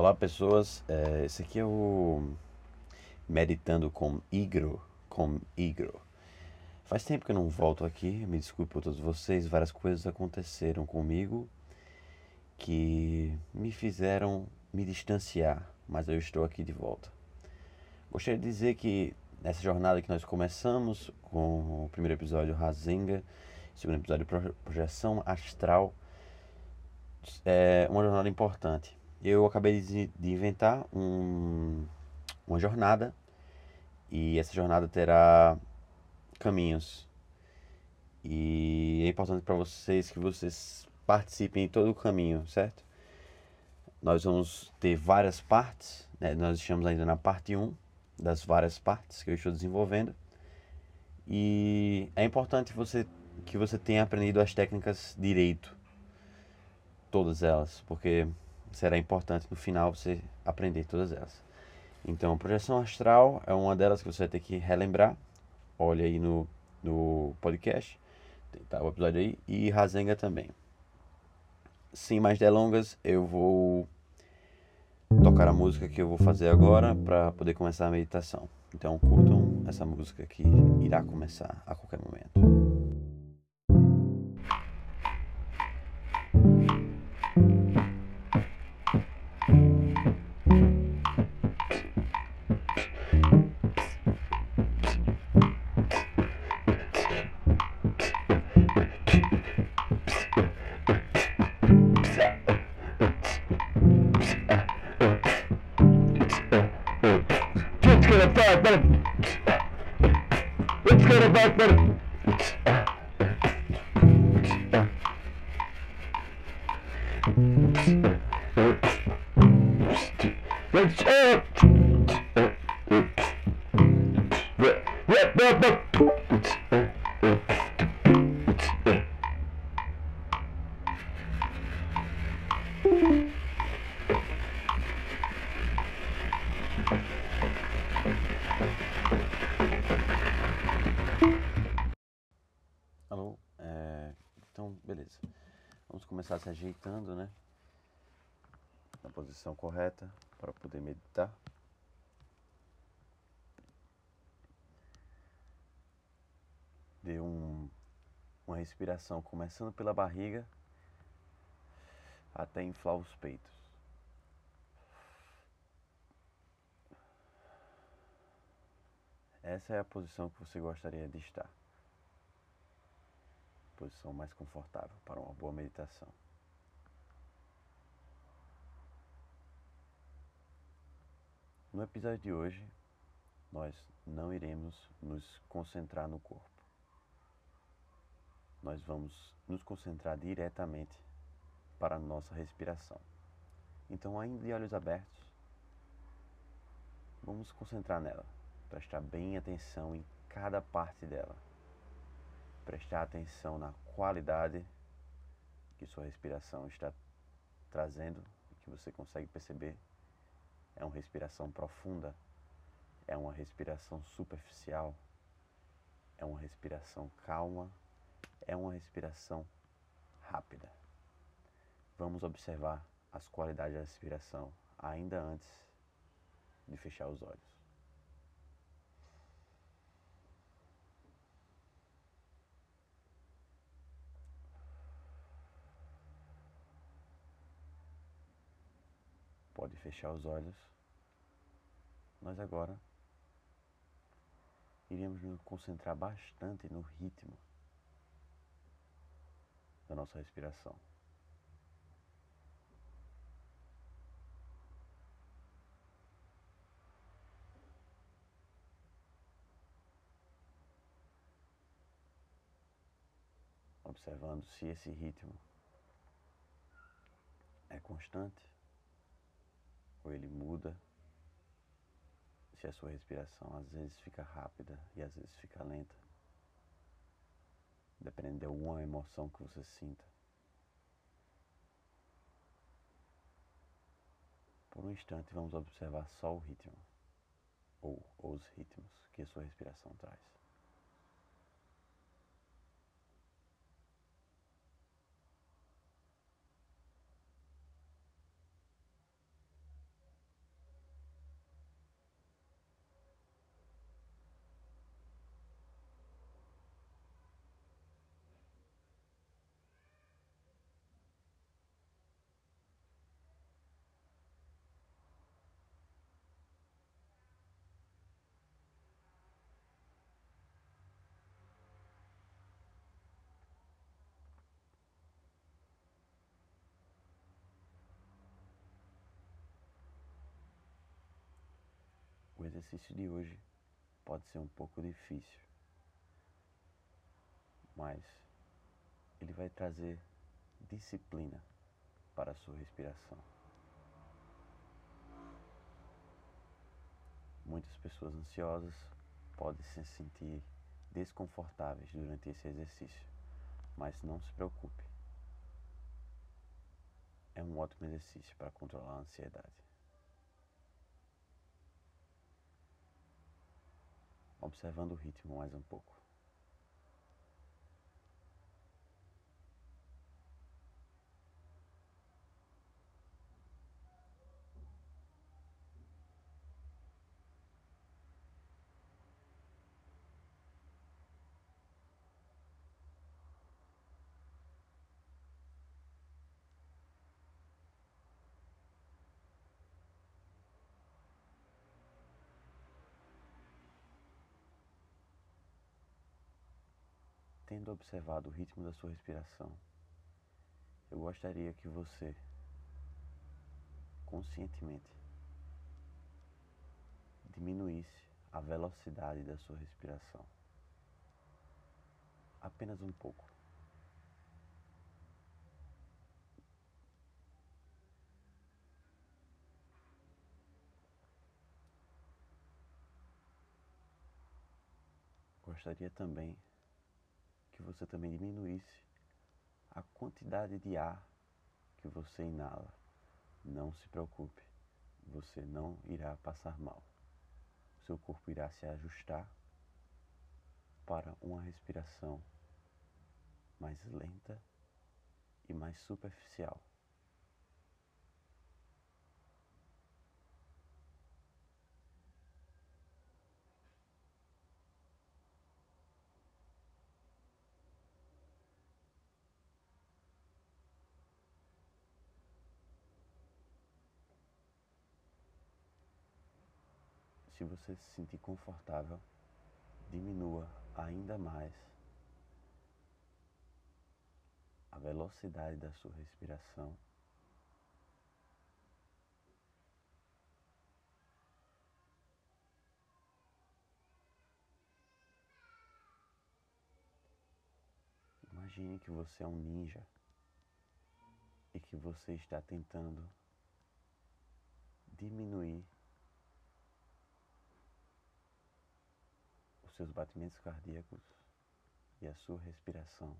Olá pessoas, é, esse aqui é o Meditando com Igro, com Igro. Faz tempo que eu não volto aqui, me desculpe por todos vocês, várias coisas aconteceram comigo que me fizeram me distanciar, mas eu estou aqui de volta. Gostaria de dizer que nessa jornada que nós começamos com o primeiro episódio Razenga, segundo episódio Projeção Astral, é uma jornada importante eu acabei de, de inventar um, uma jornada e essa jornada terá caminhos. E é importante para vocês que vocês participem em todo o caminho, certo? Nós vamos ter várias partes, né? nós estamos ainda na parte 1 das várias partes que eu estou desenvolvendo. E é importante você, que você tenha aprendido as técnicas direito, todas elas, porque será importante no final você aprender todas elas. Então, projeção astral é uma delas que você vai ter que relembrar. Olha aí no, no podcast, tá o episódio aí, e Razenga também. Sem mais delongas, eu vou tocar a música que eu vou fazer agora para poder começar a meditação. Então, curtam essa música que irá começar a qualquer momento. perfect Dê um, uma respiração começando pela barriga até inflar os peitos. Essa é a posição que você gostaria de estar. Posição mais confortável para uma boa meditação. No episódio de hoje, nós não iremos nos concentrar no corpo. Nós vamos nos concentrar diretamente para a nossa respiração. Então, ainda de olhos abertos, vamos concentrar nela, prestar bem atenção em cada parte dela, prestar atenção na qualidade que sua respiração está trazendo que você consegue perceber. É uma respiração profunda, é uma respiração superficial, é uma respiração calma, é uma respiração rápida. Vamos observar as qualidades da respiração ainda antes de fechar os olhos. Pode fechar os olhos. Nós agora iremos nos concentrar bastante no ritmo da nossa respiração. observando se esse ritmo é constante ou ele muda, se a sua respiração às vezes fica rápida e às vezes fica lenta, dependendo de alguma emoção que você sinta. Por um instante vamos observar só o ritmo ou os ritmos que a sua respiração traz. Exercício de hoje pode ser um pouco difícil, mas ele vai trazer disciplina para a sua respiração. Muitas pessoas ansiosas podem se sentir desconfortáveis durante esse exercício, mas não se preocupe. É um ótimo exercício para controlar a ansiedade. Observando o ritmo mais um pouco. Tendo observado o ritmo da sua respiração, eu gostaria que você, conscientemente, diminuísse a velocidade da sua respiração. Apenas um pouco. Gostaria também que você também diminuísse a quantidade de ar que você inala. Não se preocupe, você não irá passar mal. Seu corpo irá se ajustar para uma respiração mais lenta e mais superficial. Se você se sentir confortável, diminua ainda mais a velocidade da sua respiração. Imagine que você é um ninja e que você está tentando diminuir seus batimentos cardíacos e a sua respiração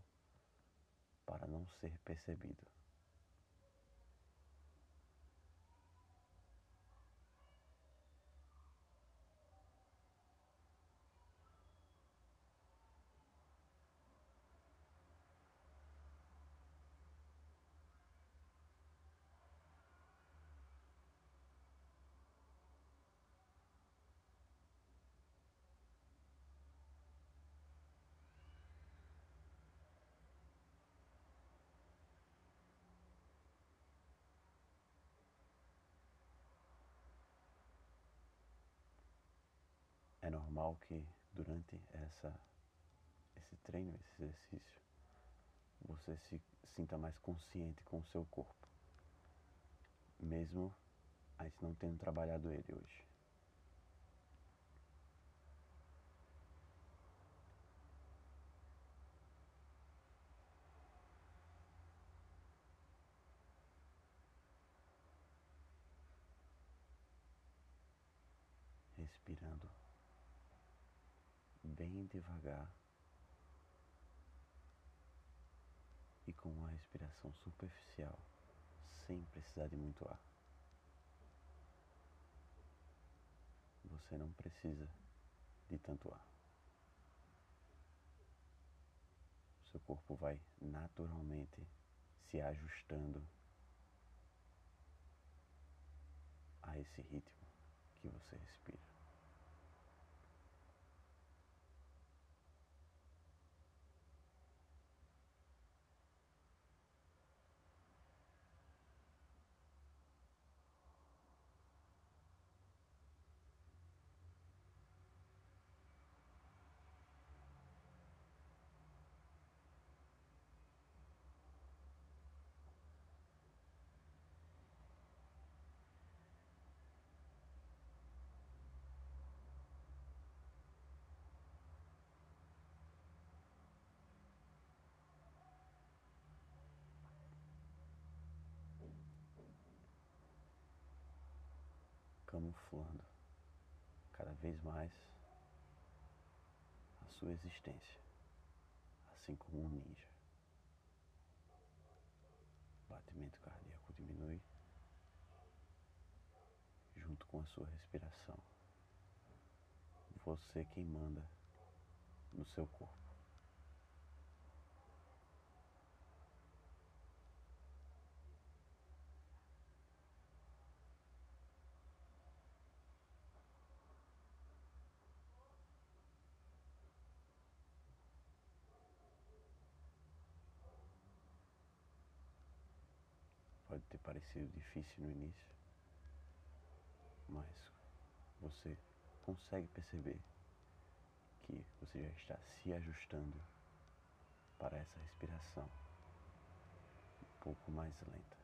para não ser percebido. É normal que durante essa, esse treino, esse exercício, você se sinta mais consciente com o seu corpo, mesmo a gente não tendo trabalhado ele hoje. Respirando bem devagar e com uma respiração superficial, sem precisar de muito ar. Você não precisa de tanto ar. Seu corpo vai naturalmente se ajustando a esse ritmo que você respira. Camuflando cada vez mais a sua existência, assim como um ninja. O batimento cardíaco diminui junto com a sua respiração. Você quem manda no seu corpo. Pode ter parecido difícil no início, mas você consegue perceber que você já está se ajustando para essa respiração um pouco mais lenta.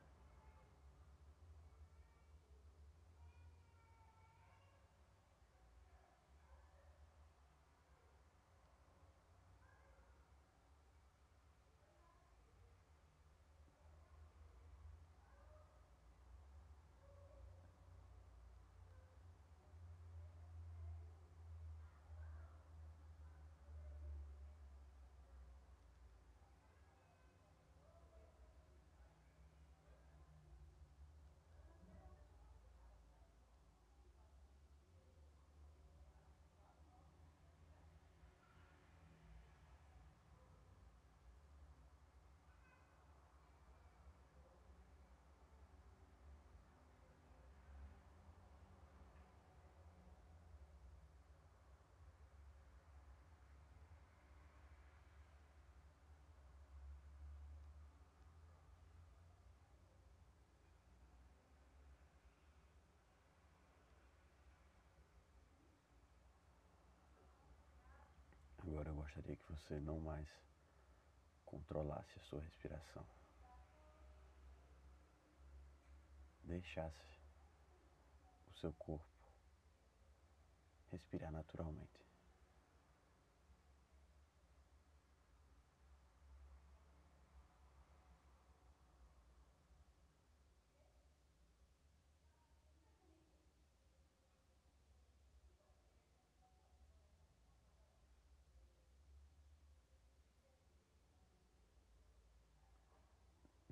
Agora eu gostaria que você não mais controlasse a sua respiração. Deixasse o seu corpo respirar naturalmente.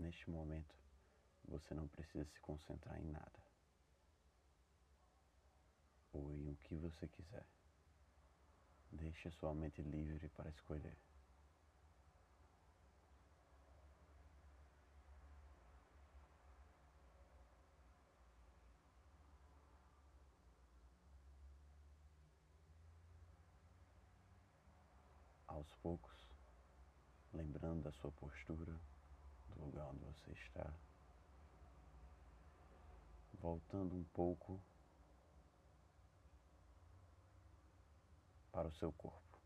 Neste momento, você não precisa se concentrar em nada ou em o que você quiser. Deixe sua mente livre para escolher. Aos poucos, lembrando da sua postura, do lugar onde você está, voltando um pouco para o seu corpo.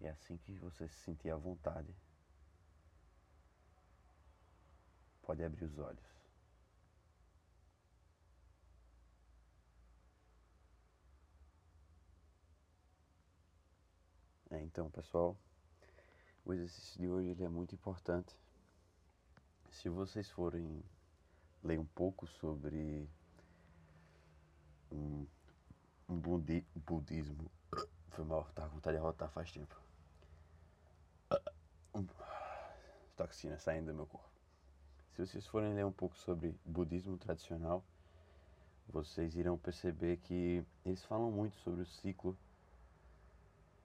E assim que você se sentir à vontade, pode abrir os olhos. É, então, pessoal, o exercício de hoje ele é muito importante. Se vocês forem ler um pouco sobre um, um budi, budismo, foi mal, tá com vontade de arrotar faz tempo. Toxina saindo do meu corpo. Se vocês forem ler um pouco sobre budismo tradicional, vocês irão perceber que eles falam muito sobre o ciclo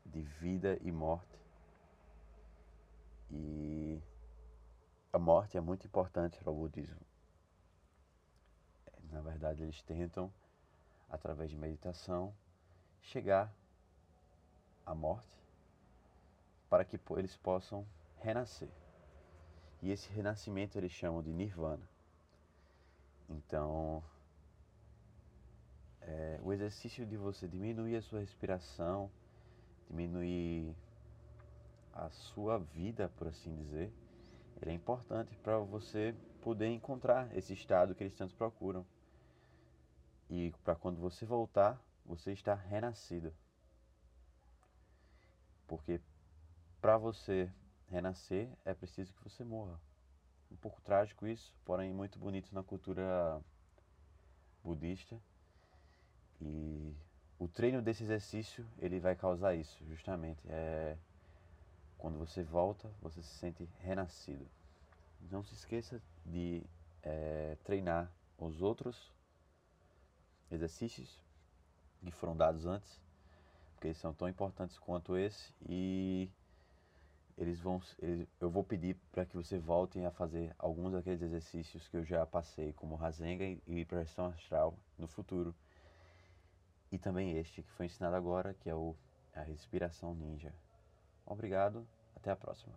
de vida e morte. E a morte é muito importante para o budismo. Na verdade, eles tentam, através de meditação, chegar à morte para que eles possam renascer. E esse renascimento eles chamam de nirvana. Então, é, o exercício de você diminuir a sua respiração, diminuir a sua vida, por assim dizer, ele é importante para você poder encontrar esse estado que eles tanto procuram. E para quando você voltar, você está renascido. Porque para você renascer é preciso que você morra. um pouco trágico isso, porém muito bonito na cultura budista. E o treino desse exercício, ele vai causar isso, justamente. É quando você volta, você se sente renascido. Não se esqueça de é, treinar os outros exercícios que foram dados antes, porque eles são tão importantes quanto esse e eles vão, eles, eu vou pedir para que você voltem a fazer alguns daqueles exercícios que eu já passei, como Rasenga e pressão astral no futuro. E também este que foi ensinado agora, que é o, a respiração ninja. Obrigado, até a próxima.